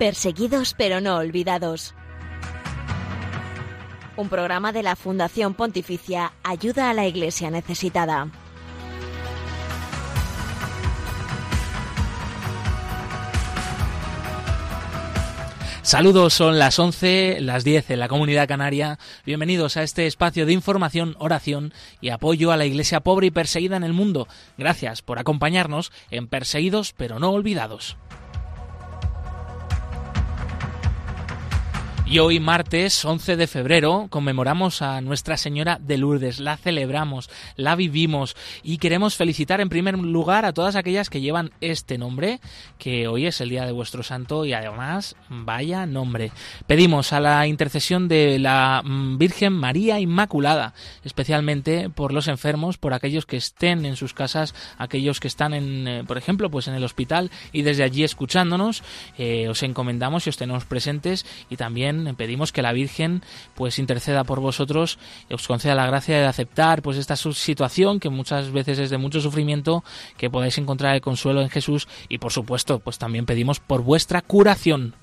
Perseguidos pero no olvidados. Un programa de la Fundación Pontificia Ayuda a la Iglesia Necesitada. Saludos, son las 11, las 10 en la comunidad canaria. Bienvenidos a este espacio de información, oración y apoyo a la iglesia pobre y perseguida en el mundo. Gracias por acompañarnos en Perseguidos pero no olvidados. Y hoy, martes 11 de febrero, conmemoramos a Nuestra Señora de Lourdes, la celebramos, la vivimos y queremos felicitar en primer lugar a todas aquellas que llevan este nombre, que hoy es el día de vuestro santo y además, vaya nombre. Pedimos a la intercesión de la mm, Virgen María Inmaculada, especialmente por los enfermos, por aquellos que estén en sus casas, aquellos que están, en, eh, por ejemplo, pues en el hospital y desde allí escuchándonos, eh, os encomendamos y os tenemos presentes y también pedimos que la Virgen pues interceda por vosotros, os conceda la gracia de aceptar pues esta situación que muchas veces es de mucho sufrimiento, que podáis encontrar el consuelo en Jesús y por supuesto pues también pedimos por vuestra curación.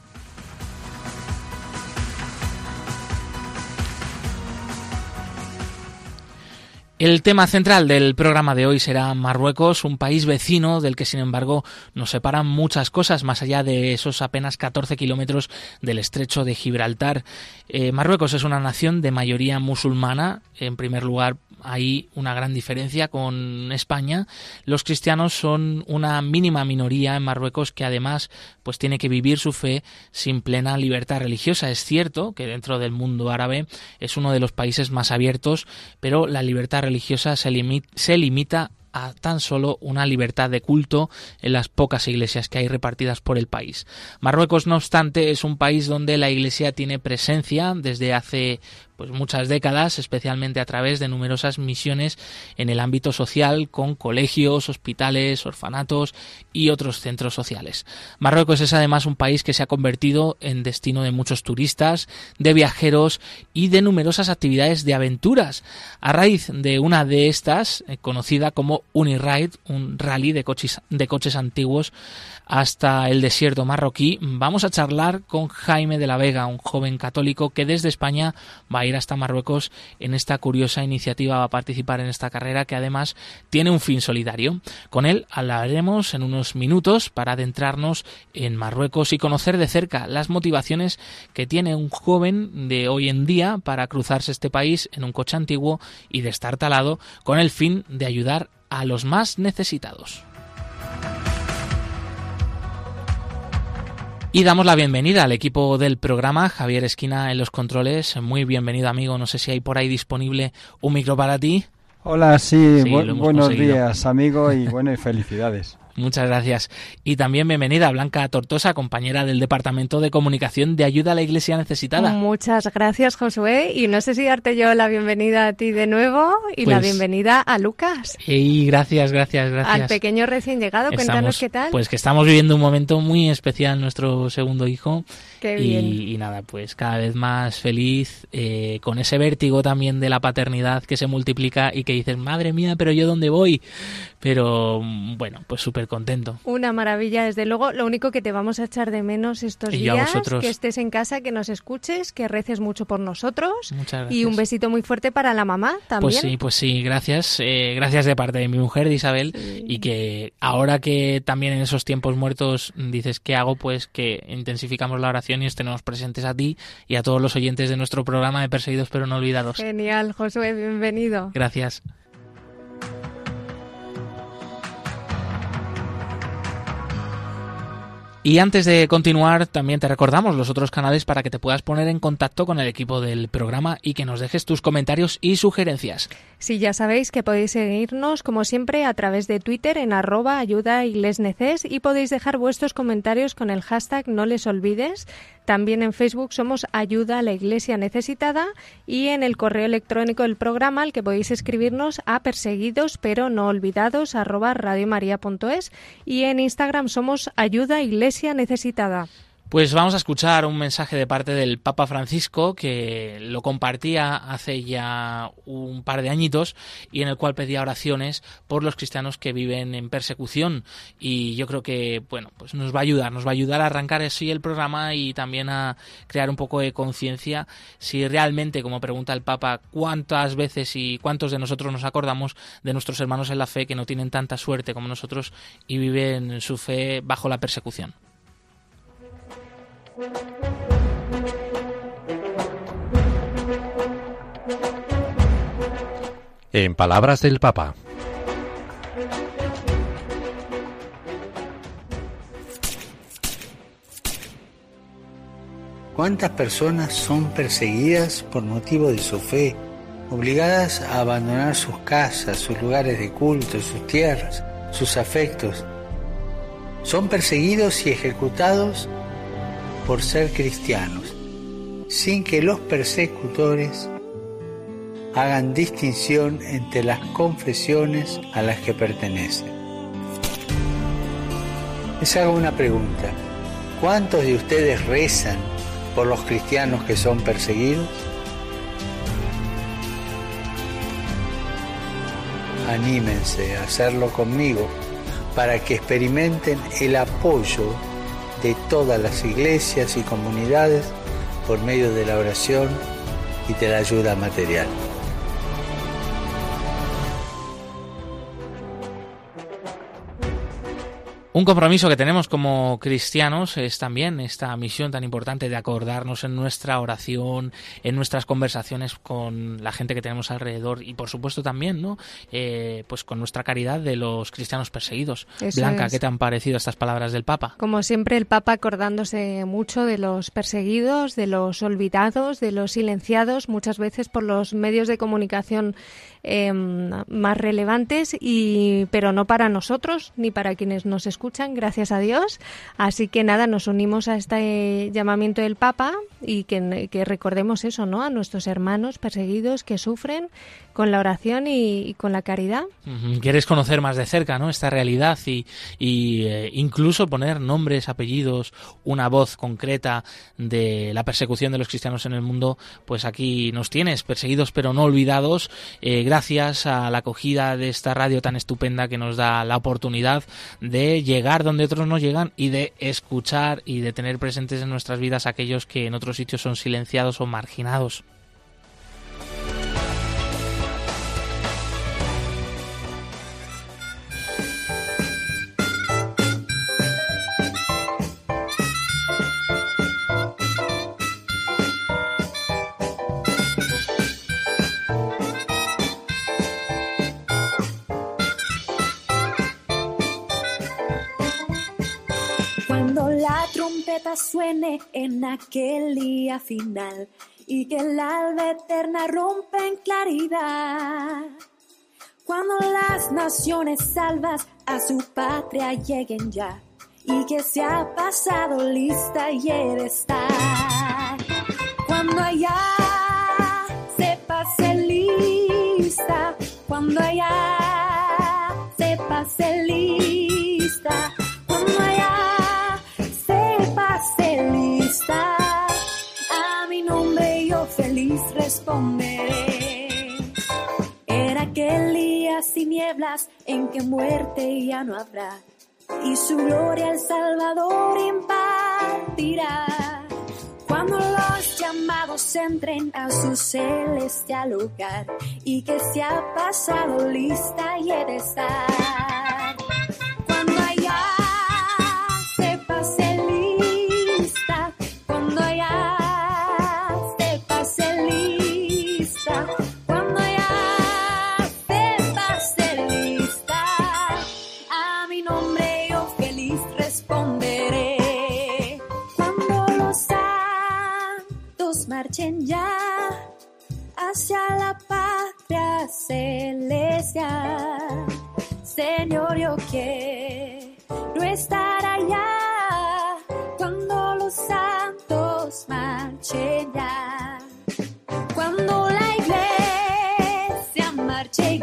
El tema central del programa de hoy será Marruecos, un país vecino del que sin embargo nos separan muchas cosas más allá de esos apenas 14 kilómetros del estrecho de Gibraltar. Eh, Marruecos es una nación de mayoría musulmana, en primer lugar hay una gran diferencia con España. Los cristianos son una mínima minoría en Marruecos que además pues tiene que vivir su fe sin plena libertad religiosa. Es cierto que dentro del mundo árabe es uno de los países más abiertos, pero la libertad religiosa se, limita, a tan solo una libertad de culto en las pocas iglesias que hay repartidas por el país. Marruecos, no obstante, es un país donde la iglesia tiene presencia desde hace pues muchas décadas, especialmente a través de numerosas misiones en el ámbito social con colegios, hospitales, orfanatos y otros centros sociales. Marruecos es además un país que se ha convertido en destino de muchos turistas, de viajeros y de numerosas actividades de aventuras. A raíz de una de estas, eh, conocida como Uniride, un rally de coches, de coches antiguos hasta el desierto marroquí, vamos a charlar con Jaime de la Vega, un joven católico que desde España va a ir hasta Marruecos en esta curiosa iniciativa, va a participar en esta carrera que además tiene un fin solidario. Con él hablaremos en unos minutos para adentrarnos en Marruecos y conocer de cerca las motivaciones que tiene un joven de hoy en día para cruzarse este país en un coche antiguo y de estar talado con el fin de ayudar a los más necesitados. Y damos la bienvenida al equipo del programa, Javier Esquina en los controles. Muy bienvenido, amigo. No sé si hay por ahí disponible un micro para ti. Hola, sí, buenos días, amigo, y bueno, y felicidades. Muchas gracias. Y también bienvenida Blanca Tortosa, compañera del Departamento de Comunicación de Ayuda a la Iglesia Necesitada. Muchas gracias, Josué. Y no sé si darte yo la bienvenida a ti de nuevo y la pues bienvenida a Lucas. Y gracias, gracias, gracias. Al pequeño recién llegado, cuéntanos qué tal. Pues que estamos viviendo un momento muy especial, nuestro segundo hijo. Qué bien. Y, nada, pues cada vez más feliz, eh, con ese vértigo también de la paternidad que se multiplica y que dices, madre mía, pero yo dónde voy. Pero bueno, pues súper contento. Una maravilla, desde luego. Lo único que te vamos a echar de menos estos días, que estés en casa, que nos escuches, que reces mucho por nosotros. Muchas Y un besito muy fuerte para la mamá también. Pues sí, pues sí, gracias. Eh, gracias de parte de mi mujer, de Isabel, y que ahora que también en esos tiempos muertos dices, ¿qué hago? Pues que intensificamos la oración y estemos presentes a ti y a todos los oyentes de nuestro programa de Perseguidos pero no olvidados. Genial, Josué, bienvenido. Gracias. Y antes de continuar, también te recordamos los otros canales para que te puedas poner en contacto con el equipo del programa y que nos dejes tus comentarios y sugerencias. Sí, ya sabéis que podéis seguirnos, como siempre, a través de Twitter en arroba ayuda y podéis dejar vuestros comentarios con el hashtag no les olvides. También en Facebook somos Ayuda a la Iglesia Necesitada y en el correo electrónico del programa al que podéis escribirnos a perseguidos pero no olvidados arroba radiomaria.es y en Instagram somos Ayuda Iglesia Necesitada. Pues vamos a escuchar un mensaje de parte del Papa Francisco que lo compartía hace ya un par de añitos y en el cual pedía oraciones por los cristianos que viven en persecución y yo creo que bueno pues nos va a ayudar nos va a ayudar a arrancar así el programa y también a crear un poco de conciencia si realmente como pregunta el Papa cuántas veces y cuántos de nosotros nos acordamos de nuestros hermanos en la fe que no tienen tanta suerte como nosotros y viven su fe bajo la persecución. En palabras del Papa. ¿Cuántas personas son perseguidas por motivo de su fe, obligadas a abandonar sus casas, sus lugares de culto, sus tierras, sus afectos? Son perseguidos y ejecutados por ser cristianos, sin que los persecutores hagan distinción entre las confesiones a las que pertenecen. Les hago una pregunta. ¿Cuántos de ustedes rezan por los cristianos que son perseguidos? Anímense a hacerlo conmigo para que experimenten el apoyo de todas las iglesias y comunidades por medio de la oración y de la ayuda material. Un compromiso que tenemos como cristianos es también esta misión tan importante de acordarnos en nuestra oración, en nuestras conversaciones con la gente que tenemos alrededor y por supuesto también, ¿no? Eh, pues con nuestra caridad de los cristianos perseguidos. Blanca, ¿qué te han parecido estas palabras del Papa? Como siempre, el Papa acordándose mucho de los perseguidos, de los olvidados, de los silenciados, muchas veces por los medios de comunicación Em, más relevantes, y, pero no para nosotros ni para quienes nos escuchan, gracias a Dios. Así que nada, nos unimos a este llamamiento del Papa y que, recordemos eso, ¿no? A nuestros hermanos perseguidos que sufren con la oración y, con la caridad. Quieres conocer más de cerca ¿no? esta realidad y, eh, incluso poner nombres, apellidos, una voz concreta de la persecución de los cristianos en el mundo, pues aquí nos tienes, perseguidos pero no olvidados, eh, gracias a la acogida de esta radio tan estupenda que nos da la oportunidad de llegar donde otros no llegan y de escuchar y de tener presentes en nuestras vidas aquellos que en otros sitios son silenciados o marginados. Suene en aquel día final y que el alba eterna rompe en claridad. Cuando las naciones salvas a su patria lleguen ya y que se ha pasado lista y de estar. Cuando allá se pase lista, cuando allá se pase lista feliz responderé. Era aquel día sin nieblas en que muerte ya no habrá y su gloria el Salvador impartirá. Cuando los llamados entren a su celestial lugar y que se ha pasado lista y he de estar. Celestial. Señor, yo quiero estar allá cuando los santos marchen ya. Cuando la iglesia marche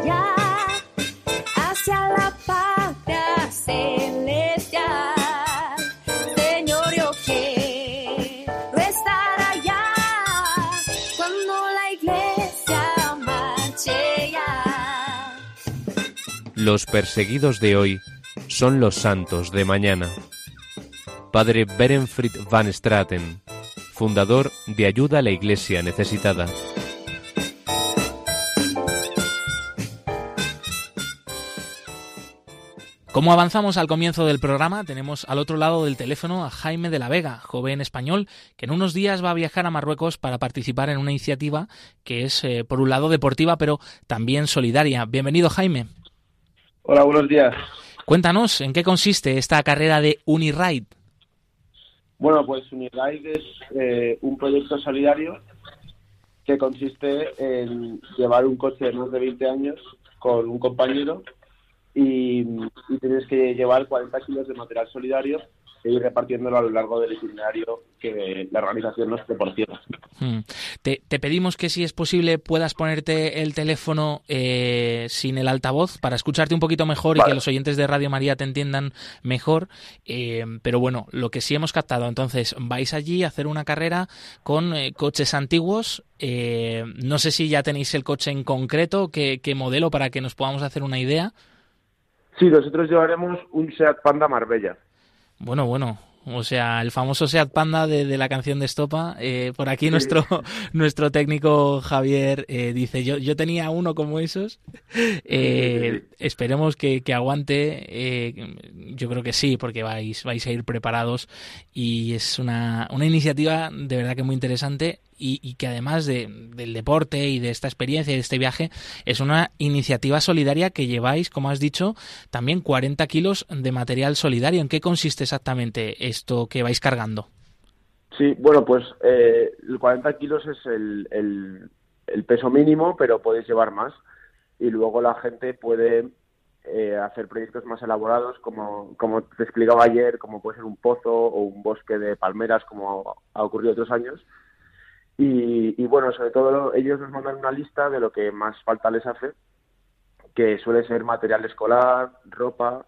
Los perseguidos de hoy son los santos de mañana. Padre Berenfried van Straten, fundador de Ayuda a la Iglesia Necesitada. Como avanzamos al comienzo del programa, tenemos al otro lado del teléfono a Jaime de la Vega, joven español, que en unos días va a viajar a Marruecos para participar en una iniciativa que es, eh, por un lado, deportiva, pero también solidaria. Bienvenido, Jaime. Hola, buenos días. Cuéntanos, ¿en qué consiste esta carrera de Uniride? Bueno, pues Uniride es eh, un proyecto solidario que consiste en llevar un coche de más de 20 años con un compañero y, y tienes que llevar 40 kilos de material solidario e ir repartiéndolo a lo largo del itinerario que la organización nos proporciona. Hmm. Te, pedimos que si es posible puedas ponerte el teléfono eh, sin el altavoz para escucharte un poquito mejor y que los oyentes de Radio María te entiendan mejor. Eh, pero bueno, lo que sí hemos captado, entonces vais allí a hacer una carrera con eh, coches antiguos. no sé si ya tenéis el coche en concreto, qué, qué modelo para que nos podamos hacer una idea. Sí, nosotros llevaremos un Seat Panda Marbella. Bueno, bueno, o sea, el famoso Seat Panda de, la canción de Estopa. Eh, por aquí nuestro, nuestro técnico Javier eh, dice, yo, yo tenía uno como esos. Eh, esperemos que, que aguante. yo creo que sí, porque vais, vais a ir preparados y es una, una iniciativa de verdad que muy interesante y, que además de, del deporte y de esta experiencia y de este viaje, es una iniciativa solidaria que lleváis, como has dicho, también 40 kilos de material solidario. ¿En qué consiste exactamente esto que vais cargando? Sí, bueno, pues eh, 40 kilos es el, el, peso mínimo, pero podéis llevar más. Y luego la gente puede eh, hacer proyectos más elaborados, como, como te explicaba ayer, como puede ser un pozo o un bosque de palmeras, como ha ocurrido otros años y, bueno, sobre todo ellos nos mandan una lista de lo que más falta les hace, que suele ser material escolar, ropa,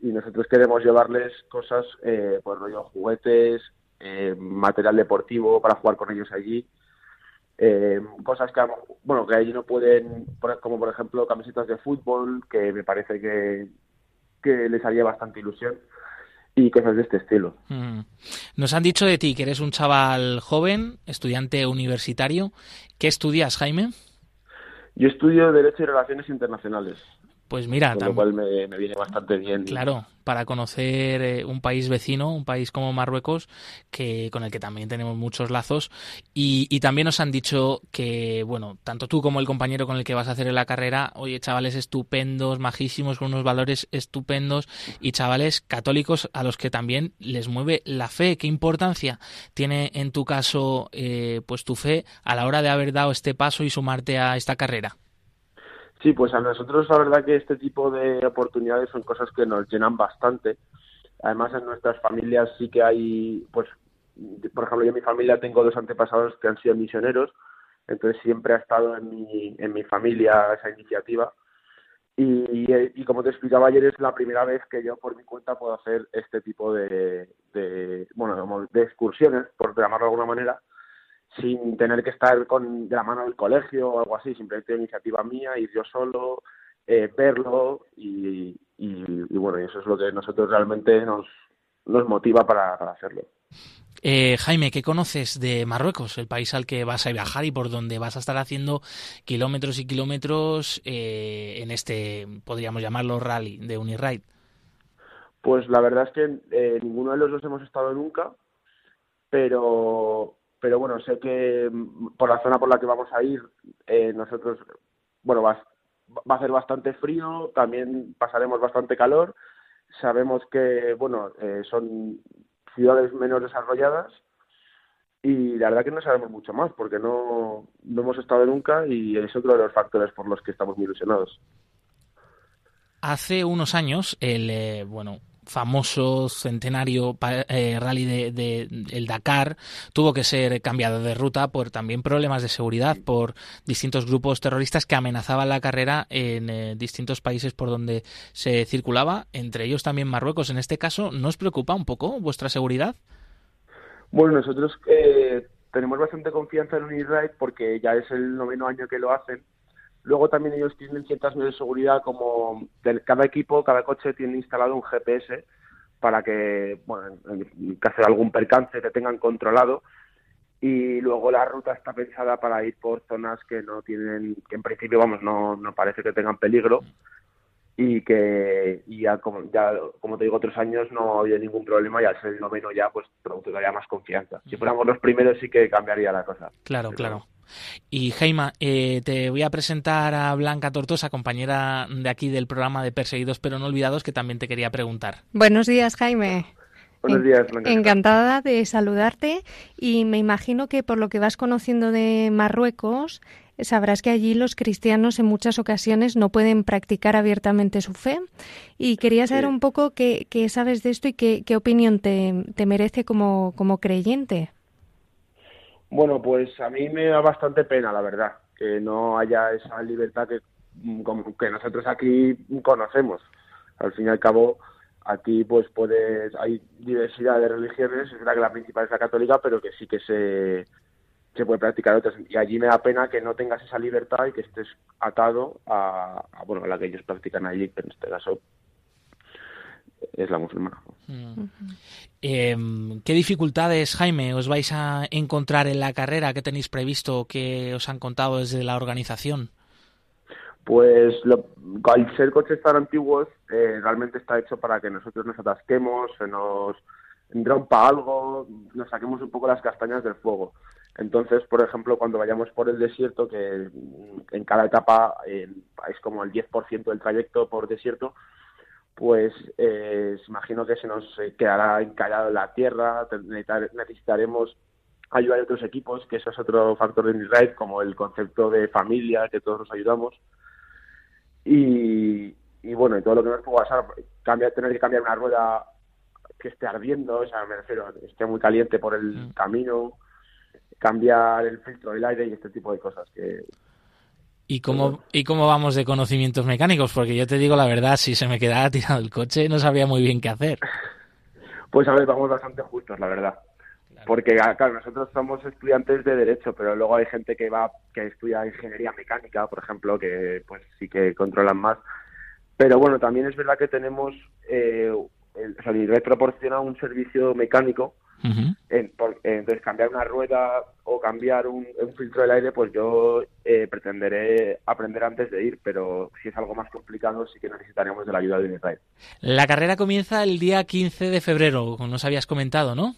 y nosotros queremos llevarles cosas, eh, pues rollo juguetes, eh, material deportivo para jugar con ellos allí, eh, cosas que, bueno, que allí no pueden, como por ejemplo camisetas de fútbol, que me parece que, que les haría bastante ilusión y cosas de este estilo. Mm. Nos han dicho de ti que eres un chaval joven, estudiante universitario. ¿Qué estudias, Jaime? Yo estudio Derecho y Relaciones Internacionales. Pues mira, con lo cual me, viene bastante bien. Claro, para conocer eh, un país vecino, un país como Marruecos, que con el que también tenemos muchos lazos. Y, también nos han dicho que, bueno, tanto tú como el compañero con el que vas a hacer la carrera, oye, chavales estupendos, majísimos, con unos valores estupendos, y chavales católicos a los que también les mueve la fe. ¿Qué importancia tiene en tu caso, eh, pues tu fe a la hora de haber dado este paso y sumarte a esta carrera? Sí, pues a nosotros la verdad que este tipo de oportunidades son cosas que nos llenan bastante. Además en nuestras familias sí que hay, pues, por ejemplo, yo en mi familia tengo dos antepasados que han sido misioneros, entonces siempre ha estado en mi, en mi familia esa iniciativa. Y, y, como te explicaba ayer, es la primera vez que yo por mi cuenta puedo hacer este tipo de, de bueno, de excursiones, por llamarlo de alguna manera, sin tener que estar con de la mano del colegio o algo así, simplemente iniciativa mía, ir yo solo, eh, verlo y, bueno, eso es lo que nosotros realmente nos, nos motiva para, hacerlo. Eh, Jaime, ¿qué conoces de Marruecos, el país al que vas a viajar y por donde vas a estar haciendo kilómetros y kilómetros eh, en este, podríamos llamarlo, rally de Uniride? Pues la verdad es que ninguno de los dos hemos estado nunca, pero pero bueno, sé que mm, por la zona por la que vamos a ir, eh, nosotros, bueno, va, va a ser bastante frío, también pasaremos bastante calor. Sabemos que, bueno, eh, son ciudades menos desarrolladas y la verdad que no sabemos mucho más porque no, no hemos estado nunca y es otro de los factores por los que estamos muy ilusionados. Hace unos años, el, eh, bueno, famoso centenario eh, rally de, el Dakar tuvo que ser cambiado de ruta por también problemas de seguridad por distintos grupos terroristas que amenazaban la carrera en eh, distintos países por donde se circulaba, entre ellos también Marruecos. En este caso, ¿no os preocupa un poco vuestra seguridad? Bueno, nosotros eh, tenemos bastante confianza en Uniride porque ya es el noveno año que lo hacen Luego también ellos tienen ciertas medidas de seguridad como cada equipo, cada coche tiene instalado un GPS para que, bueno, en caso de algún percance te tengan controlado. Y luego la ruta está pensada para ir por zonas que no tienen, que en principio, vamos, no, no parece que tengan peligro y que ya como, ya como te digo otros años no había ningún problema y al ser el noveno ya pues daría más confianza si fuéramos los primeros sí que cambiaría la cosa claro claro y Jaima, eh, te voy a presentar a Blanca Tortosa, compañera de aquí del programa de Perseguidos pero no olvidados, que también te quería preguntar. Buenos días, Jaime. Buenos días, Blanca. Encantada de saludarte y me imagino que por lo que vas conociendo de Marruecos, sabrás que allí los cristianos en muchas ocasiones no pueden practicar abiertamente su fe. Y quería saber un poco qué, sabes de esto y qué, opinión te, merece como, como creyente. Bueno, pues a mí me da bastante pena, la verdad, que no haya esa libertad que, que nosotros aquí conocemos. Al fin y al cabo, aquí pues puedes, hay diversidad de religiones, es verdad que la principal es la católica, pero que sí que se se puede practicar otras. Y allí me da pena que no tengas esa libertad y que estés atado a, bueno, a la que ellos practican allí, que en este caso es la musulmana. Mm. Em, ¿Qué dificultades, Jaime, os vais a encontrar en la carrera que tenéis previsto, que os han contado desde la organización? Pues lo, al ser coches tan antiguos, eh, realmente está hecho para que nosotros nos atasquemos, se nos rompa algo, nos saquemos un poco las castañas del fuego. Entonces, por ejemplo, cuando vayamos por el desierto, que en cada etapa es como el 10% del trayecto por desierto, pues eh, imagino que se nos quedará encallado en la tierra, necesitaremos ayuda de otros equipos, que eso es otro factor de mi como el concepto de familia, que todos nos ayudamos. Y, bueno, y todo lo que nos puede pasar, cambiar, tener que cambiar una rueda que esté ardiendo, o sea, me refiero, esté muy caliente por el mm. camino, cambiar el filtro del aire y este tipo de cosas que ¿Y cómo, ¿Y cómo vamos de conocimientos mecánicos? Porque yo te digo la verdad, si se me quedara tirado el coche no sabría muy bien qué hacer. Pues a ver, vamos bastante justos, la verdad. Porque, ah, claro, nosotros somos estudiantes de Derecho, pero luego hay gente que va, que estudia Ingeniería Mecánica, por ejemplo, que pues sí que controlan más. Pero bueno, también es verdad que tenemos, eh, el, o sea, proporciona un servicio mecánico entonces, cambiar una rueda o cambiar un, filtro del aire, pues yo eh, pretenderé aprender antes de ir, pero si es algo más complicado, sí que necesitaremos de la ayuda de Israel. La carrera comienza el día 15 de febrero, como nos habías comentado, ¿no?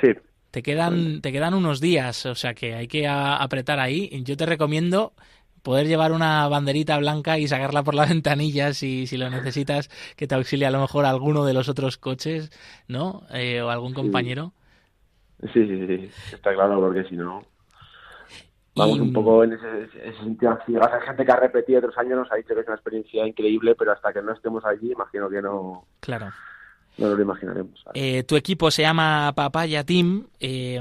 Sí. Te quedan, te quedan unos días, o sea que hay que apretar ahí. Yo te recomiendo poder llevar una banderita blanca y sacarla por la ventanilla si, si lo necesitas, que te auxilie a lo mejor alguno de los otros coches, ¿no? Eh, o algún compañero. Sí, sí, sí, está claro, porque si no... Vamos un poco en ese, sentido. hay gente que ha repetido otros años, nos ha dicho que es una experiencia increíble, pero hasta que no estemos allí, imagino que no. Claro. No lo imaginaremos. Eh, tu equipo se llama Papaya Team. Eh,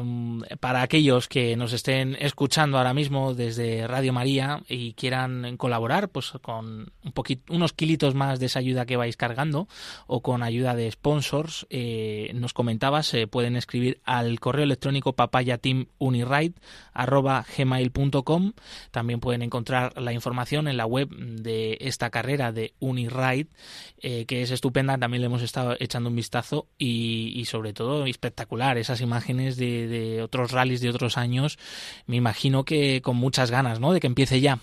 para aquellos que nos estén escuchando ahora mismo desde Radio María y quieran colaborar, pues con un poquito, unos kilitos más de esa ayuda que vais cargando o con ayuda de sponsors, eh, nos comentabas, se pueden escribir al correo electrónico papayateamuniride@gmail.com. También pueden encontrar la información en la web de esta carrera de Uniride, que es estupenda. También le hemos estado echando un vistazo y, sobre todo espectacular esas imágenes de, otros rallies de otros años. Me imagino que con muchas ganas, ¿no? De que empiece ya.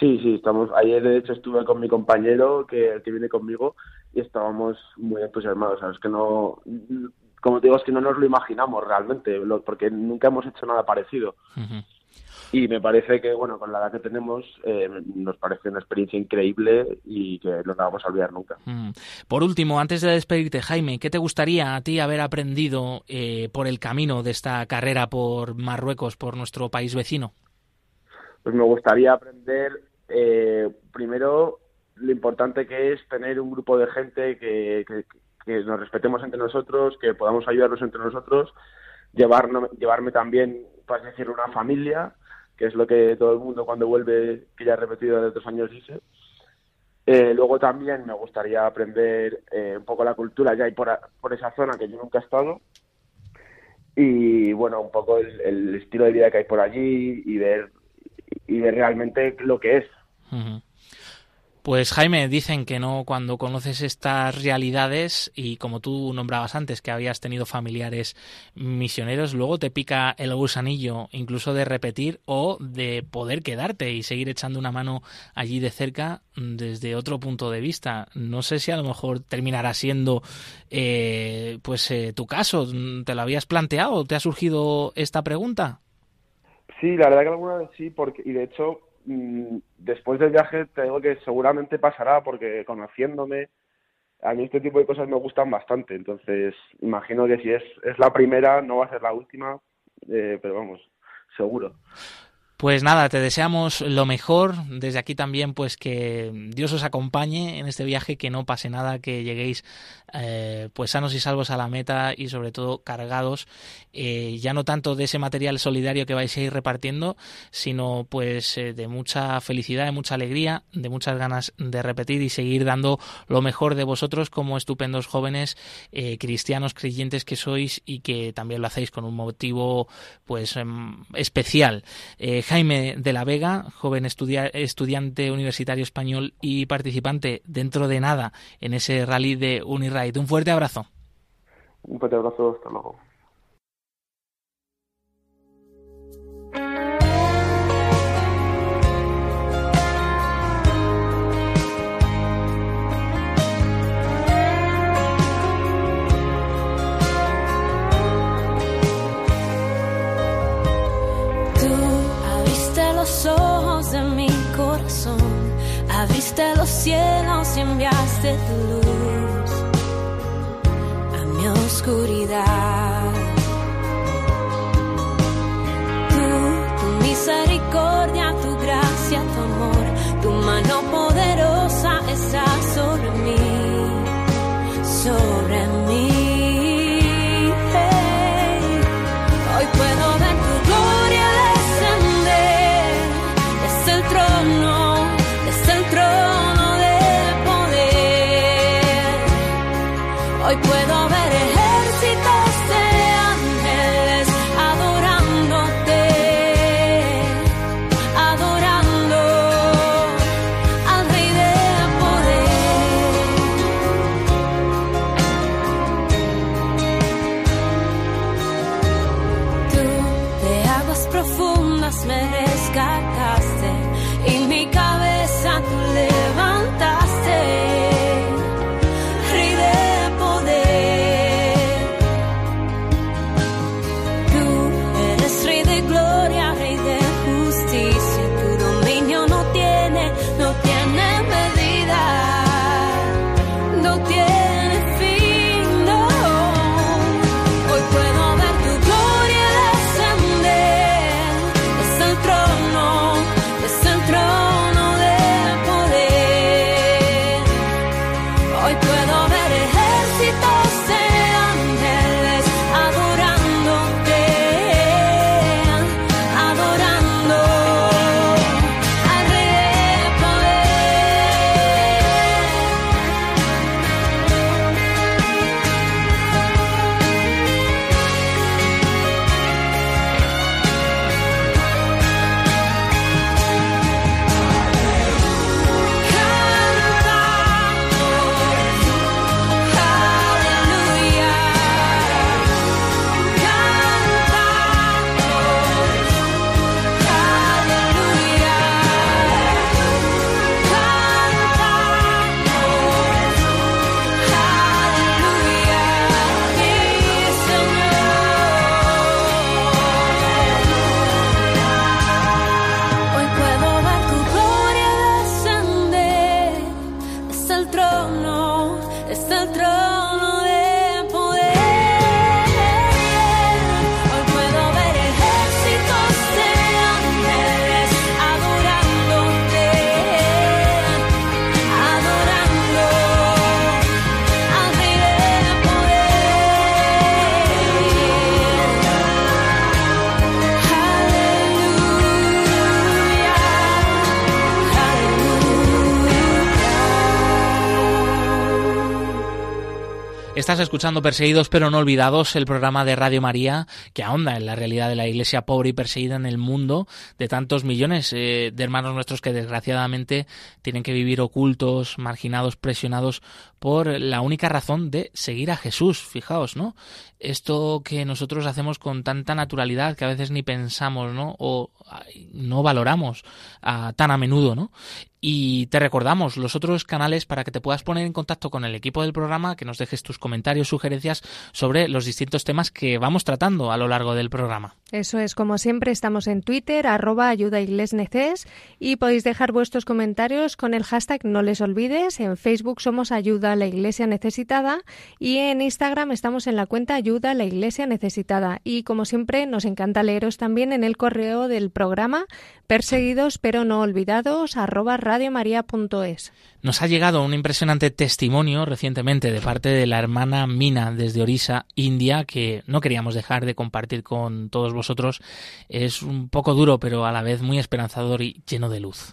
Sí, sí, estamos. Ayer de hecho estuve con mi compañero que que viene conmigo y estábamos muy entusiasmados. Sabes que no, como te digo, es que no nos lo imaginamos realmente, porque nunca hemos hecho nada parecido y me parece que, bueno, con la edad que tenemos, eh, nos parece una experiencia increíble y que no la vamos a olvidar nunca. Mm. Por último, antes de despedirte, Jaime, ¿qué te gustaría a ti haber aprendido eh, por el camino de esta carrera por Marruecos, por nuestro país vecino? Pues me gustaría aprender, eh, primero, lo importante que es tener un grupo de gente que, que, nos respetemos entre nosotros, que podamos ayudarnos entre nosotros, llevarnos, llevarme también, para decir, una familia que es lo que todo el mundo cuando vuelve, que ya ha repetido de otros años, dice. Eh, luego también me gustaría aprender eh, un poco la cultura ya hay por, esa zona que yo nunca he estado. Y bueno, un poco el, estilo de vida que hay por allí y ver y de realmente lo que es. Pues Jaime, dicen que no cuando conoces estas realidades y como tú nombrabas antes que habías tenido familiares misioneros, luego te pica el gusanillo incluso de repetir o de poder quedarte y seguir echando una mano allí de cerca desde otro punto de vista. No sé si a lo mejor terminará siendo eh, pues eh, tu caso. ¿Te lo habías planteado? ¿Te ha surgido esta pregunta? Sí, la verdad que alguna vez sí, porque y de hecho Mm, después del viaje te digo que seguramente pasará porque conociéndome, a mí este tipo de cosas me gustan bastante. Entonces, imagino que si es, es la primera, no va a ser la última, eh, pero vamos, seguro. Pues nada, te deseamos lo mejor. Desde aquí también, pues que Dios os acompañe en este viaje, que no pase nada, que lleguéis eh, pues sanos y salvos a la meta y sobre todo cargados, eh, ya no tanto de ese material solidario que vais a ir repartiendo, sino pues eh, de mucha felicidad, de mucha alegría, de muchas ganas de repetir y seguir dando lo mejor de vosotros como estupendos jóvenes cristianos creyentes que sois y que también lo hacéis con un motivo pues em, especial. Jaime de la Vega, joven estudiante universitario español y participante dentro de nada en ese rally de Unirra un fuerte abrazo. Un fuerte abrazo, hasta luego. Y enviaste tu luz oscuridad. Tú, tu misericordia, tu gracia, tu amor, tu mano poderosa está sobre mí, sobre Estás escuchando Perseguidos pero no olvidados, el programa de Radio María que ahonda en la realidad de la iglesia pobre y perseguida en el mundo de tantos millones eh, de hermanos nuestros que desgraciadamente tienen que vivir ocultos, marginados, presionados por la única razón de seguir a Jesús. Fijaos, ¿no? Esto que nosotros hacemos con tanta naturalidad que a veces ni pensamos, ¿no? O no valoramos tan a menudo, ¿no? Y te recordamos los otros canales para que te puedas poner en contacto con el equipo del programa, que nos dejes tus comentarios, sugerencias sobre los distintos temas que vamos tratando a lo largo del programa. Eso es, como siempre, estamos en Twitter, arroba ayuda y podéis dejar vuestros comentarios con el hashtag no les olvides. En Facebook somos ayuda a la iglesia necesitada y en Instagram estamos en la cuenta ayuda la iglesia necesitada. Y como siempre, nos encanta leeros también en el correo del programa perseguidos pero no olvidados arroba radiomaria.es. Nos ha llegado un impresionante testimonio recientemente de parte de la hermana Mina desde Orisa, India, que no queríamos dejar de compartir con todos vosotros. Es un poco duro, pero a la vez muy esperanzador y lleno de luz.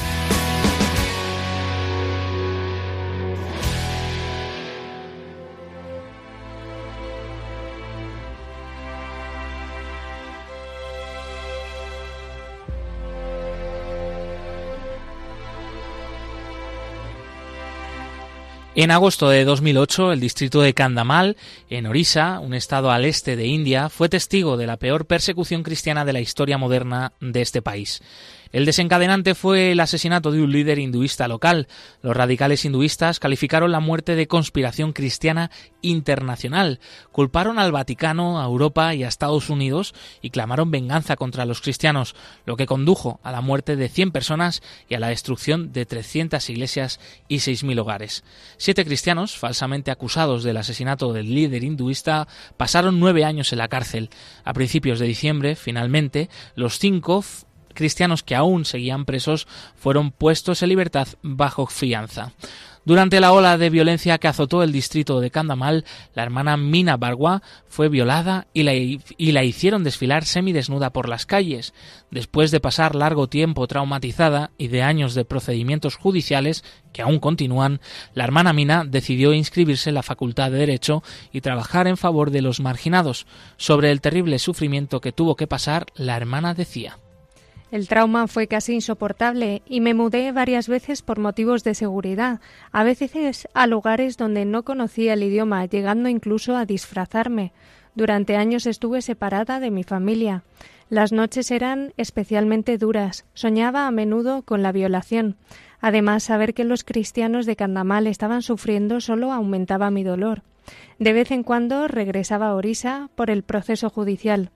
En agosto de 2008, el distrito de Kandamal, en Orissa, un estado al este de India, fue testigo de la peor persecución cristiana de la historia moderna de este país. El desencadenante fue el asesinato de un líder hinduista local. Los radicales hinduistas calificaron la muerte de conspiración cristiana internacional, culparon al Vaticano, a Europa y a Estados Unidos y clamaron venganza contra los cristianos, lo que condujo a la muerte de 100 personas y a la destrucción de 300 iglesias y 6.000 hogares. Siete cristianos, falsamente acusados del asesinato del líder hinduista, pasaron nueve años en la cárcel. A principios de diciembre, finalmente, los cinco cristianos que aún seguían presos fueron puestos en libertad bajo fianza. Durante la ola de violencia que azotó el distrito de Kandamal, la hermana Mina Barwa fue violada y la, y la, hicieron desfilar semidesnuda por las calles. Después de pasar largo tiempo traumatizada y de años de procedimientos judiciales que aún continúan, la hermana Mina decidió inscribirse en la Facultad de Derecho y trabajar en favor de los marginados. Sobre el terrible sufrimiento que tuvo que pasar, la hermana decía. El trauma fue casi insoportable y me mudé varias veces por motivos de seguridad, a veces a lugares donde no conocía el idioma, llegando incluso a disfrazarme. Durante años estuve separada de mi familia. Las noches eran especialmente duras. Soñaba a menudo con la violación. Además, saber que los cristianos de Candamal estaban sufriendo solo aumentaba mi dolor. De vez en cuando regresaba a Orisa por el proceso judicial.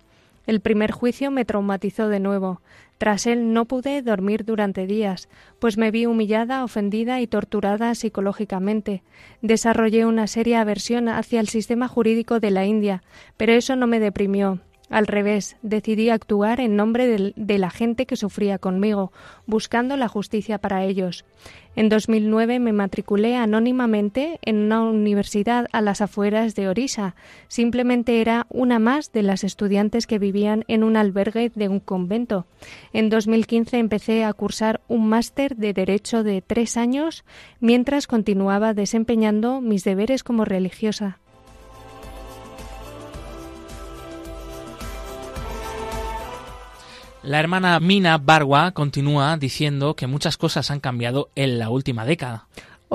El primer juicio me traumatizó de nuevo. Tras él no pude dormir durante días, pues me vi humillada, ofendida y torturada psicológicamente. Desarrollé una seria aversión hacia el sistema jurídico de la India, pero eso no me deprimió. Al revés, decidí actuar en nombre de, la gente que sufría conmigo, buscando la justicia para ellos. En 2009 me matriculé anónimamente en una universidad a las afueras de Orisa. Simplemente era una más de las estudiantes que vivían en un albergue de un convento. En 2015 empecé a cursar un máster de Derecho de tres años mientras continuaba desempeñando mis deberes como religiosa. La hermana Mina Barwa continúa diciendo que muchas cosas han cambiado en la última década.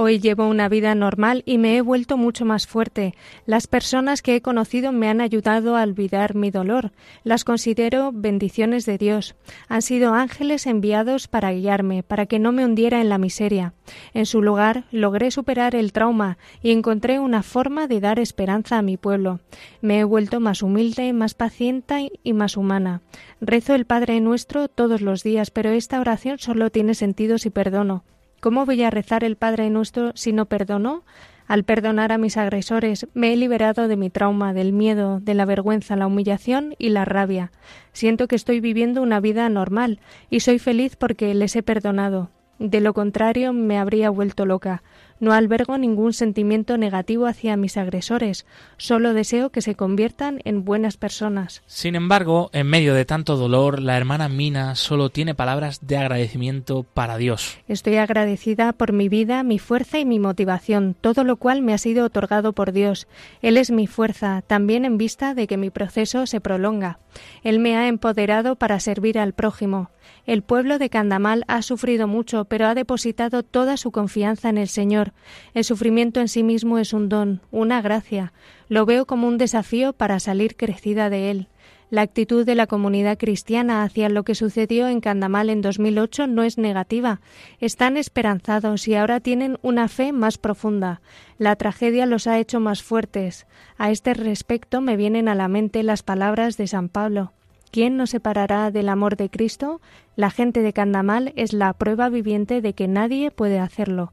Hoy llevo una vida normal y me he vuelto mucho más fuerte. Las personas que he conocido me han ayudado a olvidar mi dolor. Las considero bendiciones de Dios. Han sido ángeles enviados para guiarme, para que no me hundiera en la miseria. En su lugar, logré superar el trauma y encontré una forma de dar esperanza a mi pueblo. Me he vuelto más humilde, más paciente y más humana. Rezo el Padre Nuestro todos los días, pero esta oración solo tiene sentido si perdono. ¿Cómo voy a rezar el Padre Nuestro si no perdono? Al perdonar a mis agresores, me he liberado de mi trauma, del miedo, de la vergüenza, la humillación y la rabia. Siento que estoy viviendo una vida normal y soy feliz porque les he perdonado. De lo contrario, me habría vuelto loca. No albergo ningún sentimiento negativo hacia mis agresores, solo deseo que se conviertan en buenas personas. Sin embargo, en medio de tanto dolor, la hermana Mina solo tiene palabras de agradecimiento para Dios. Estoy agradecida por mi vida, mi fuerza y mi motivación, todo lo cual me ha sido otorgado por Dios. Él es mi fuerza, también en vista de que mi proceso se prolonga. Él me ha empoderado para servir al prójimo. El pueblo de Candamal ha sufrido mucho, pero ha depositado toda su confianza en el Señor. El sufrimiento en sí mismo es un don, una gracia. Lo veo como un desafío para salir crecida de él. La actitud de la comunidad cristiana hacia lo que sucedió en Candamal en 2008 no es negativa. Están esperanzados y ahora tienen una fe más profunda. La tragedia los ha hecho más fuertes. A este respecto me vienen a la mente las palabras de San Pablo. ¿Quién nos separará del amor de Cristo? La gente de Candamal es la prueba viviente de que nadie puede hacerlo.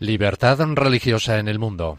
Libertad religiosa en el mundo.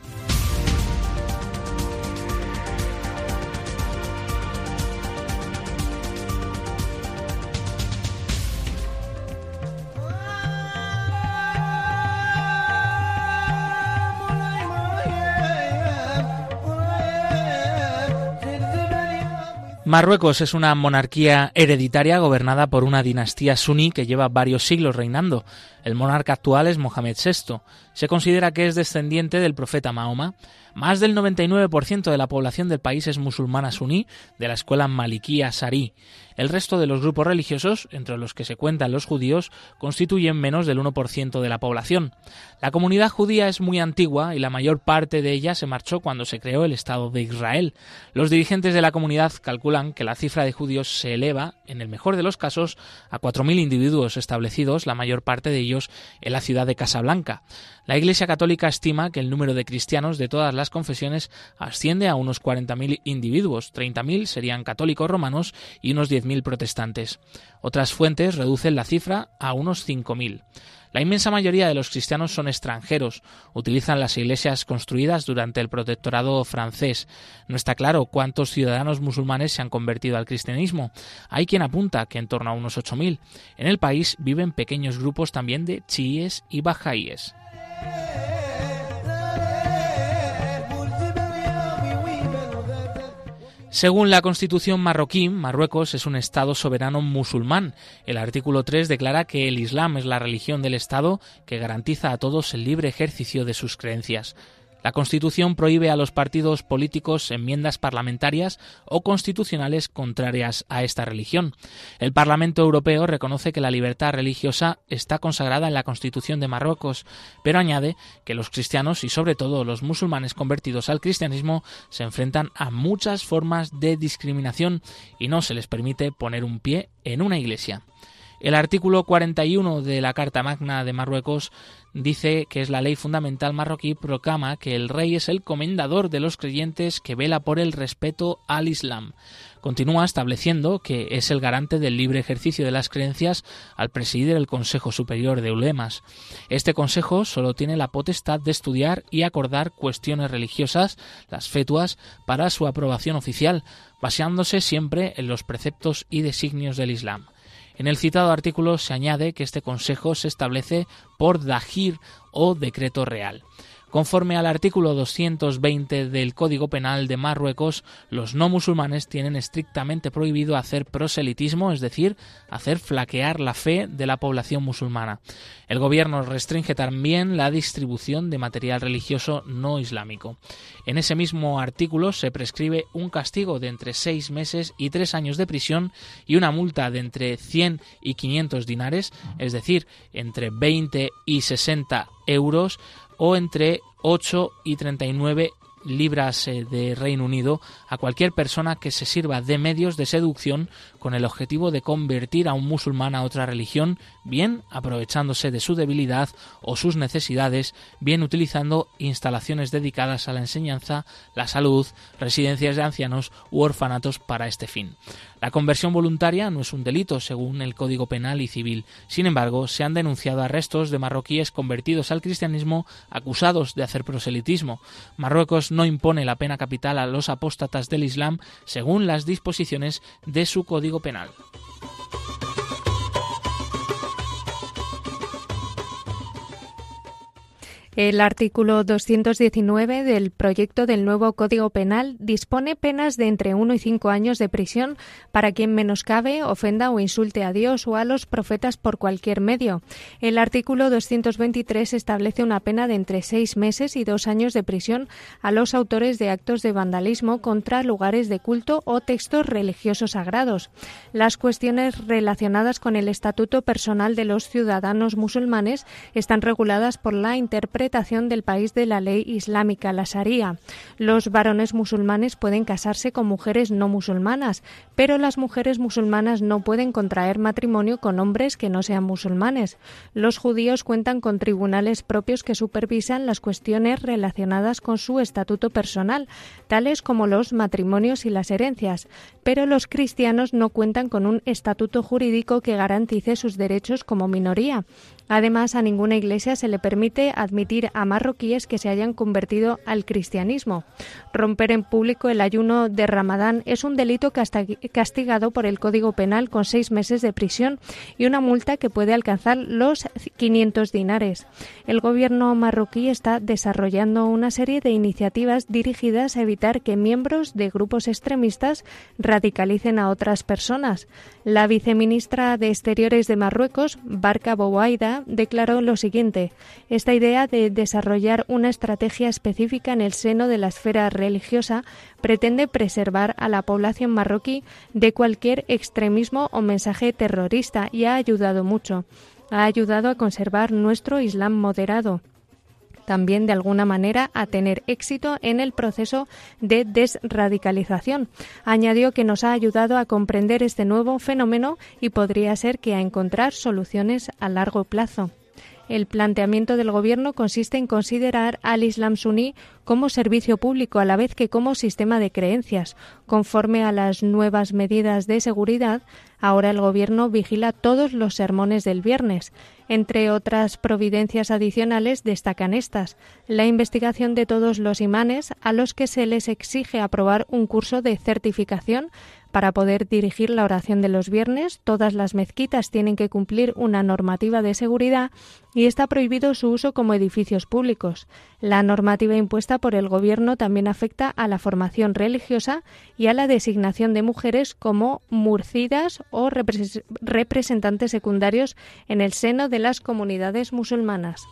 Marruecos es una monarquía hereditaria gobernada por una dinastía suní que lleva varios siglos reinando. El monarca actual es Mohamed VI. Se considera que es descendiente del profeta Mahoma. Más del 99% de la población del país es musulmana suní de la escuela Malikí Asari. El resto de los grupos religiosos, entre los que se cuentan los judíos, constituyen menos del 1% de la población. La comunidad judía es muy antigua y la mayor parte de ella se marchó cuando se creó el Estado de Israel. Los dirigentes de la comunidad calculan que la cifra de judíos se eleva, en el mejor de los casos, a 4.000 individuos establecidos, la mayor parte de en la ciudad de Casablanca. La Iglesia Católica estima que el número de cristianos de todas las confesiones asciende a unos 40.000 individuos, 30.000 serían católicos romanos y unos 10.000 protestantes. Otras fuentes reducen la cifra a unos 5.000. La inmensa mayoría de los cristianos son extranjeros, utilizan las iglesias construidas durante el protectorado francés. No está claro cuántos ciudadanos musulmanes se han convertido al cristianismo. Hay quien apunta que en torno a unos 8.000. En el país viven pequeños grupos también de chiíes y bajáíes. Según la Constitución marroquí, Marruecos es un Estado soberano musulmán. El artículo 3 declara que el Islam es la religión del Estado que garantiza a todos el libre ejercicio de sus creencias. La Constitución prohíbe a los partidos políticos enmiendas parlamentarias o constitucionales contrarias a esta religión. El Parlamento Europeo reconoce que la libertad religiosa está consagrada en la Constitución de Marruecos, pero añade que los cristianos y sobre todo los musulmanes convertidos al cristianismo se enfrentan a muchas formas de discriminación y no se les permite poner un pie en una iglesia. El artículo 41 de la Carta Magna de Marruecos dice que es la ley fundamental marroquí, proclama que el rey es el comendador de los creyentes que vela por el respeto al Islam. Continúa estableciendo que es el garante del libre ejercicio de las creencias al presidir el Consejo Superior de Ulemas. Este consejo solo tiene la potestad de estudiar y acordar cuestiones religiosas, las fetuas, para su aprobación oficial, basándose siempre en los preceptos y designios del Islam. En el citado artículo se añade que este Consejo se establece por Dajir o decreto real. Conforme al artículo 220 del Código Penal de Marruecos, los no musulmanes tienen estrictamente prohibido hacer proselitismo, es decir, hacer flaquear la fe de la población musulmana. El gobierno restringe también la distribución de material religioso no islámico. En ese mismo artículo se prescribe un castigo de entre seis meses y tres años de prisión y una multa de entre 100 y 500 dinares, es decir, entre 20 y 60 euros o entre 8 y 39 libras eh, de Reino Unido a cualquier persona que se sirva de medios de seducción con el objetivo de convertir a un musulmán a otra religión, bien aprovechándose de su debilidad o sus necesidades, bien utilizando instalaciones dedicadas a la enseñanza, la salud, residencias de ancianos u orfanatos para este fin. La conversión voluntaria no es un delito según el Código Penal y Civil. Sin embargo, se han denunciado arrestos de marroquíes convertidos al cristianismo acusados de hacer proselitismo. Marruecos no impone la pena capital a los apóstatas del Islam según las disposiciones de su Código Penal. El artículo 219 del proyecto del nuevo Código Penal dispone penas de entre uno y cinco años de prisión para quien menoscabe, ofenda o insulte a Dios o a los profetas por cualquier medio. El artículo 223 establece una pena de entre seis meses y dos años de prisión a los autores de actos de vandalismo contra lugares de culto o textos religiosos sagrados. Las cuestiones relacionadas con el estatuto personal de los ciudadanos musulmanes están reguladas por la interpretación del país de la ley islámica, la Sharia. Los varones musulmanes pueden casarse con mujeres no musulmanas, pero las mujeres musulmanas no pueden contraer matrimonio con hombres que no sean musulmanes. Los judíos cuentan con tribunales propios que supervisan las cuestiones relacionadas con su estatuto personal, tales como los matrimonios y las herencias, pero los cristianos no cuentan con un estatuto jurídico que garantice sus derechos como minoría. Además, a ninguna iglesia se le permite admitir a marroquíes que se hayan convertido al cristianismo. Romper en público el ayuno de Ramadán es un delito castigado por el Código Penal con seis meses de prisión y una multa que puede alcanzar los 500 dinares. El gobierno marroquí está desarrollando una serie de iniciativas dirigidas a evitar que miembros de grupos extremistas radicalicen a otras personas. La viceministra de Exteriores de Marruecos, Barca Bouaida, declaró lo siguiente. Esta idea de desarrollar una estrategia específica en el seno de la esfera religiosa pretende preservar a la población marroquí de cualquier extremismo o mensaje terrorista y ha ayudado mucho. Ha ayudado a conservar nuestro Islam moderado también de alguna manera a tener éxito en el proceso de desradicalización. Añadió que nos ha ayudado a comprender este nuevo fenómeno y podría ser que a encontrar soluciones a largo plazo. El planteamiento del Gobierno consiste en considerar al Islam suní como servicio público a la vez que como sistema de creencias. Conforme a las nuevas medidas de seguridad, ahora el Gobierno vigila todos los sermones del viernes. Entre otras providencias adicionales destacan estas la investigación de todos los imanes a los que se les exige aprobar un curso de certificación para poder dirigir la oración de los viernes, todas las mezquitas tienen que cumplir una normativa de seguridad y está prohibido su uso como edificios públicos. La normativa impuesta por el Gobierno también afecta a la formación religiosa y a la designación de mujeres como murcidas o representantes secundarios en el seno de las comunidades musulmanas.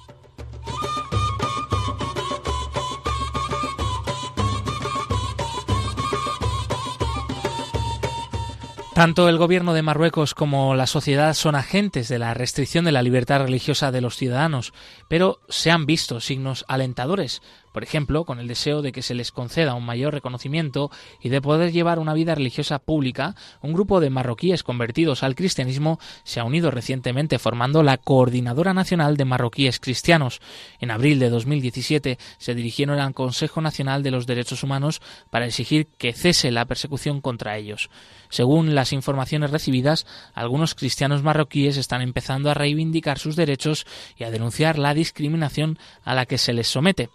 Tanto el gobierno de Marruecos como la sociedad son agentes de la restricción de la libertad religiosa de los ciudadanos, pero se han visto signos alentadores por ejemplo, con el deseo de que se les conceda un mayor reconocimiento y de poder llevar una vida religiosa pública, un grupo de marroquíes convertidos al cristianismo se ha unido recientemente formando la Coordinadora Nacional de Marroquíes Cristianos. En abril de 2017 se dirigieron al Consejo Nacional de los Derechos Humanos para exigir que cese la persecución contra ellos. Según las informaciones recibidas, algunos cristianos marroquíes están empezando a reivindicar sus derechos y a denunciar la discriminación a la que se les somete.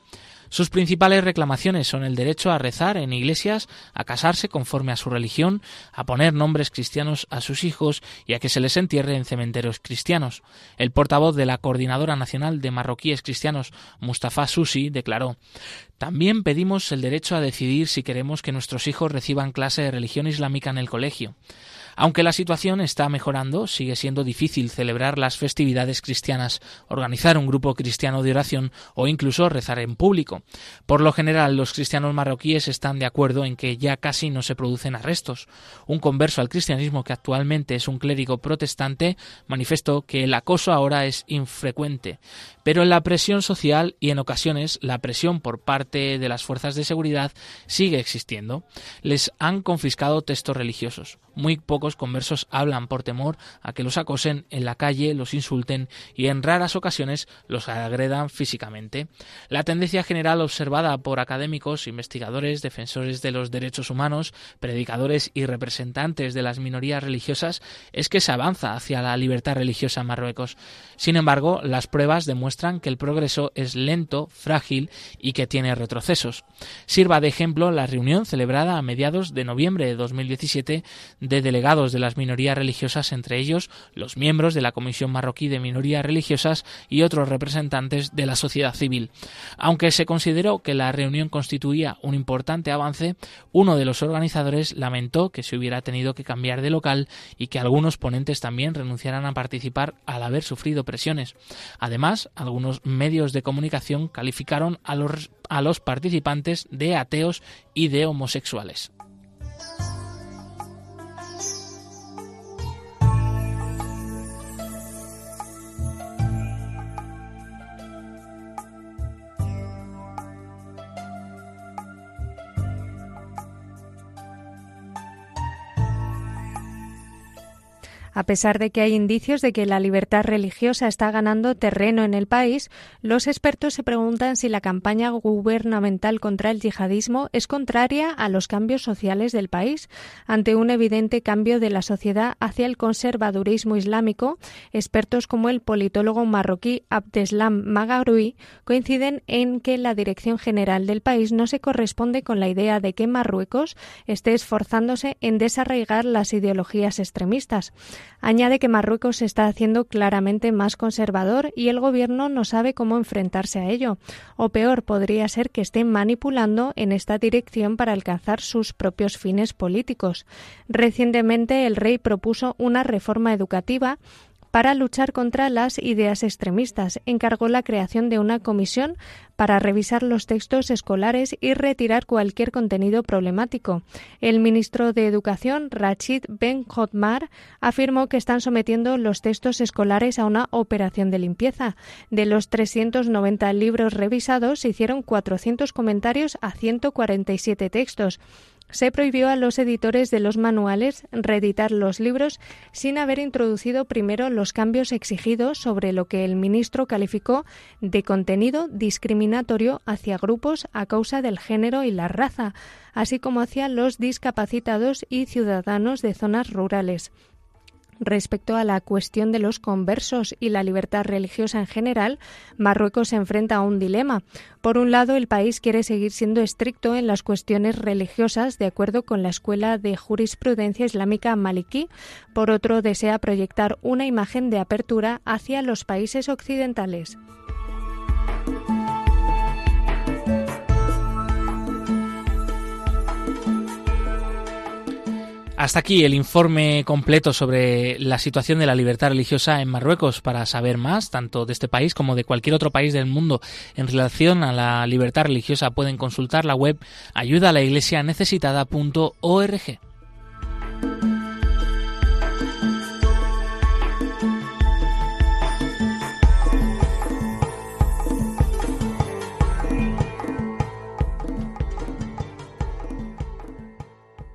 Sus principales reclamaciones son el derecho a rezar en iglesias, a casarse conforme a su religión, a poner nombres cristianos a sus hijos y a que se les entierre en cementerios cristianos. El portavoz de la Coordinadora Nacional de Marroquíes Cristianos, Mustafa Susi, declaró También pedimos el derecho a decidir si queremos que nuestros hijos reciban clase de religión islámica en el colegio. Aunque la situación está mejorando, sigue siendo difícil celebrar las festividades cristianas, organizar un grupo cristiano de oración o incluso rezar en público. Por lo general, los cristianos marroquíes están de acuerdo en que ya casi no se producen arrestos. Un converso al cristianismo que actualmente es un clérigo protestante manifestó que el acoso ahora es infrecuente, pero la presión social y en ocasiones la presión por parte de las fuerzas de seguridad sigue existiendo. Les han confiscado textos religiosos. Muy pocos conversos hablan por temor a que los acosen en la calle, los insulten y en raras ocasiones los agredan físicamente. La tendencia general observada por académicos, investigadores, defensores de los derechos humanos, predicadores y representantes de las minorías religiosas es que se avanza hacia la libertad religiosa en Marruecos. Sin embargo, las pruebas demuestran que el progreso es lento, frágil y que tiene retrocesos. Sirva de ejemplo la reunión celebrada a mediados de noviembre de 2017 de delegados de las minorías religiosas, entre ellos los miembros de la Comisión Marroquí de Minorías Religiosas y otros representantes de la sociedad civil. Aunque se consideró que la reunión constituía un importante avance, uno de los organizadores lamentó que se hubiera tenido que cambiar de local y que algunos ponentes también renunciaran a participar al haber sufrido presiones. Además, algunos medios de comunicación calificaron a los, a los participantes de ateos y de homosexuales. A pesar de que hay indicios de que la libertad religiosa está ganando terreno en el país, los expertos se preguntan si la campaña gubernamental contra el yihadismo es contraria a los cambios sociales del país. Ante un evidente cambio de la sociedad hacia el conservadurismo islámico, expertos como el politólogo marroquí Abdeslam Magaroui coinciden en que la dirección general del país no se corresponde con la idea de que Marruecos esté esforzándose en desarraigar las ideologías extremistas. Añade que Marruecos se está haciendo claramente más conservador y el gobierno no sabe cómo enfrentarse a ello. O peor, podría ser que esté manipulando en esta dirección para alcanzar sus propios fines políticos. Recientemente el rey propuso una reforma educativa para luchar contra las ideas extremistas. Encargó la creación de una comisión para revisar los textos escolares y retirar cualquier contenido problemático. El ministro de Educación, Rachid Ben Hotmar, afirmó que están sometiendo los textos escolares a una operación de limpieza. De los 390 libros revisados, se hicieron 400 comentarios a 147 textos se prohibió a los editores de los manuales reeditar los libros sin haber introducido primero los cambios exigidos sobre lo que el ministro calificó de contenido discriminatorio hacia grupos a causa del género y la raza, así como hacia los discapacitados y ciudadanos de zonas rurales. Respecto a la cuestión de los conversos y la libertad religiosa en general, Marruecos se enfrenta a un dilema. Por un lado, el país quiere seguir siendo estricto en las cuestiones religiosas de acuerdo con la Escuela de Jurisprudencia Islámica Maliki. Por otro, desea proyectar una imagen de apertura hacia los países occidentales. Hasta aquí el informe completo sobre la situación de la libertad religiosa en Marruecos. Para saber más, tanto de este país como de cualquier otro país del mundo en relación a la libertad religiosa, pueden consultar la web ayuda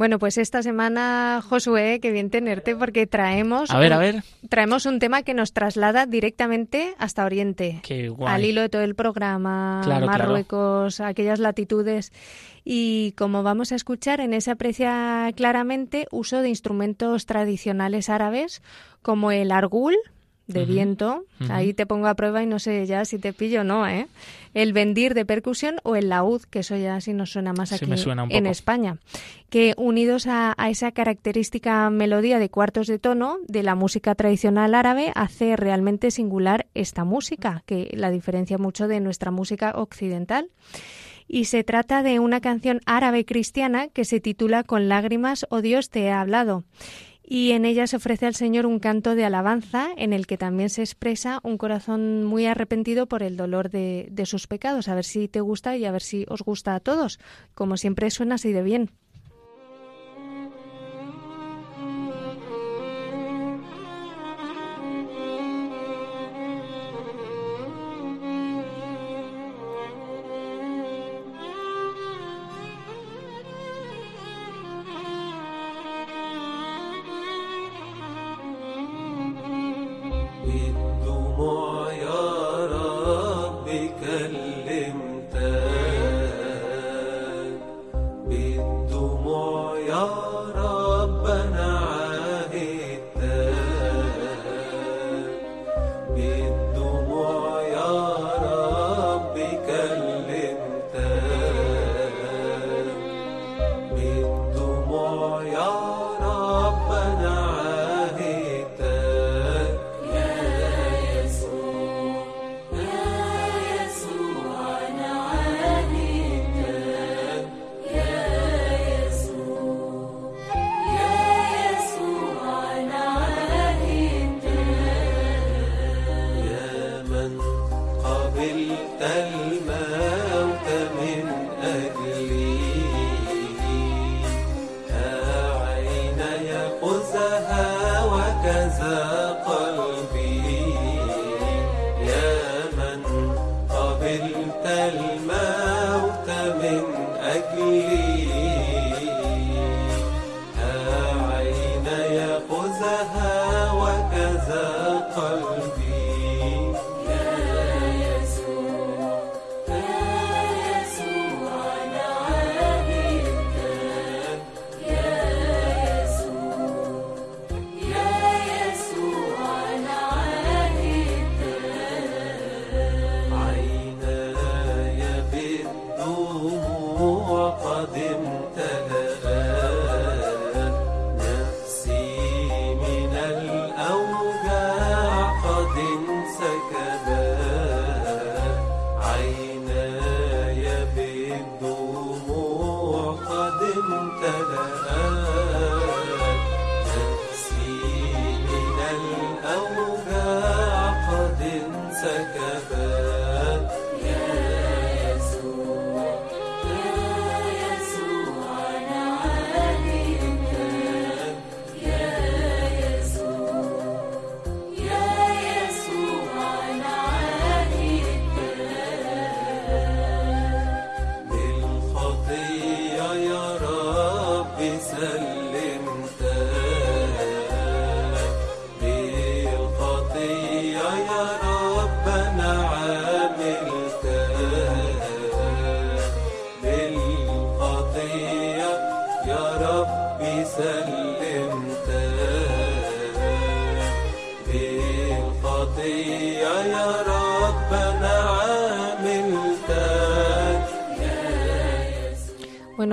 Bueno, pues esta semana, Josué, qué bien tenerte porque traemos, a ver, a ver. traemos un tema que nos traslada directamente hasta Oriente. Qué guay. Al hilo de todo el programa, Marruecos, aquellas latitudes. Y como vamos a escuchar, en ese aprecia claramente uso de instrumentos tradicionales árabes como el argul, de viento. Ahí te pongo a prueba y no sé ya si te pillo o no, ¿eh? El bendir de percusión o el laúd, que eso ya sí nos suena más aquí en España. Que unidos a, esa característica melodía de cuartos de tono de la música tradicional árabe, hace realmente singular esta música, que la diferencia mucho de nuestra música occidental y se trata de una canción árabe cristiana que se titula Con lágrimas, oh Dios, te he hablado y en ella se ofrece al Señor un canto de alabanza en el que también se expresa un corazón muy arrepentido por el dolor de, de sus pecados. A ver si te gusta y a ver si os gusta a todos. Como siempre suena así de bien.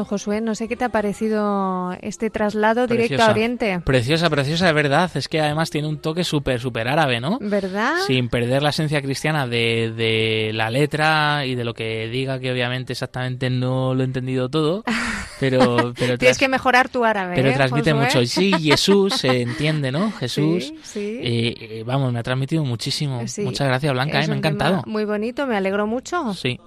Josué, no sé qué te ha parecido este traslado directo a Oriente. Preciosa, preciosa, de verdad. Es que además tiene un toque súper, súper árabe, ¿no? ¿Verdad? Sin perder la esencia cristiana de, de, la letra y de lo que diga, que obviamente exactamente no lo he entendido todo. Pero, pero Tienes que mejorar tu árabe. Pero ¿eh, transmite mucho. Sí, Jesús se entiende, ¿no? Jesús. Sí, sí. Eh, eh, vamos, me ha transmitido muchísimo. Muchas gracias, Blanca, me ha encantado. Muy bonito, me alegro mucho. Sí.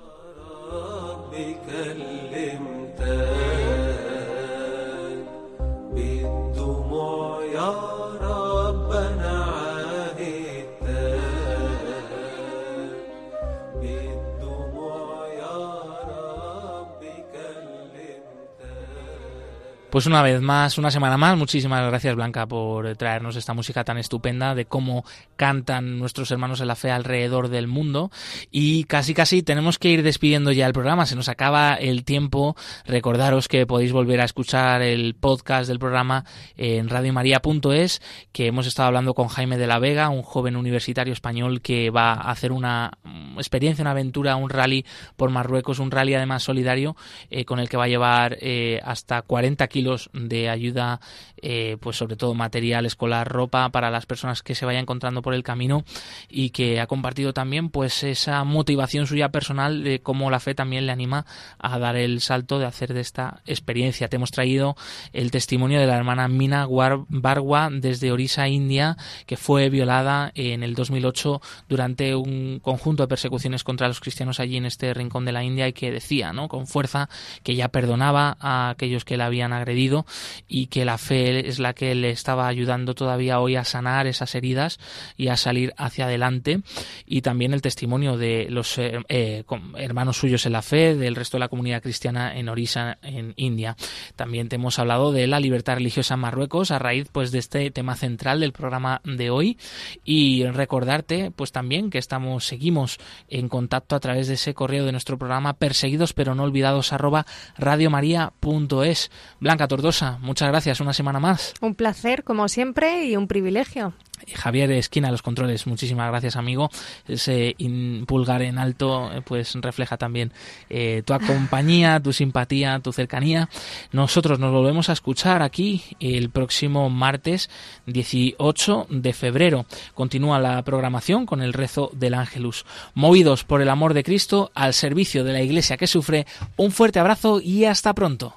Pues una vez más, una semana más, muchísimas gracias Blanca por traernos esta música tan estupenda de cómo cantan nuestros hermanos en la fe alrededor del mundo. Y casi casi tenemos que ir despidiendo ya el programa, se nos acaba el tiempo. Recordaros que podéis volver a escuchar el podcast del programa en radiomaria.es, que hemos estado hablando con Jaime de la Vega, un joven universitario español que va a hacer una experiencia, una aventura, un rally por Marruecos, un rally además solidario, eh, con el que va a llevar eh, hasta 40 kilómetros de ayuda, eh, pues sobre todo material escolar, ropa para las personas que se vayan encontrando por el camino y que ha compartido también pues esa motivación suya personal de cómo la fe también le anima a dar el salto de hacer de esta experiencia. Te hemos traído el testimonio de la hermana Mina Barwa desde Orissa, India, que fue violada en el 2008 durante un conjunto de persecuciones contra los cristianos allí en este rincón de la India y que decía, ¿no? Con fuerza que ya perdonaba a aquellos que la habían agredido y que la fe es la que le estaba ayudando todavía hoy a sanar esas heridas y a salir hacia adelante. Y también el testimonio de los eh, eh, hermanos suyos en la fe del resto de la comunidad cristiana en Orissa en India. También te hemos hablado de la libertad religiosa en Marruecos a raíz pues de este tema central del programa de hoy. Y recordarte pues también que estamos seguimos en contacto a través de ese correo de nuestro programa perseguidos pero no olvidados arroba radiomaria.es Blanca Tordosa, muchas gracias, una semana más. Un placer, como siempre, y un privilegio. Javier Esquina, los controles, muchísimas gracias, amigo. Ese pulgar en alto, eh, pues refleja también eh, tu compañía, tu simpatía, tu cercanía. Nosotros nos volvemos a escuchar aquí el próximo martes 18 de febrero. Continúa la programación con el rezo del Ángelus. Movidos por el amor de Cristo, al servicio de la Iglesia que sufre, un fuerte abrazo y hasta pronto.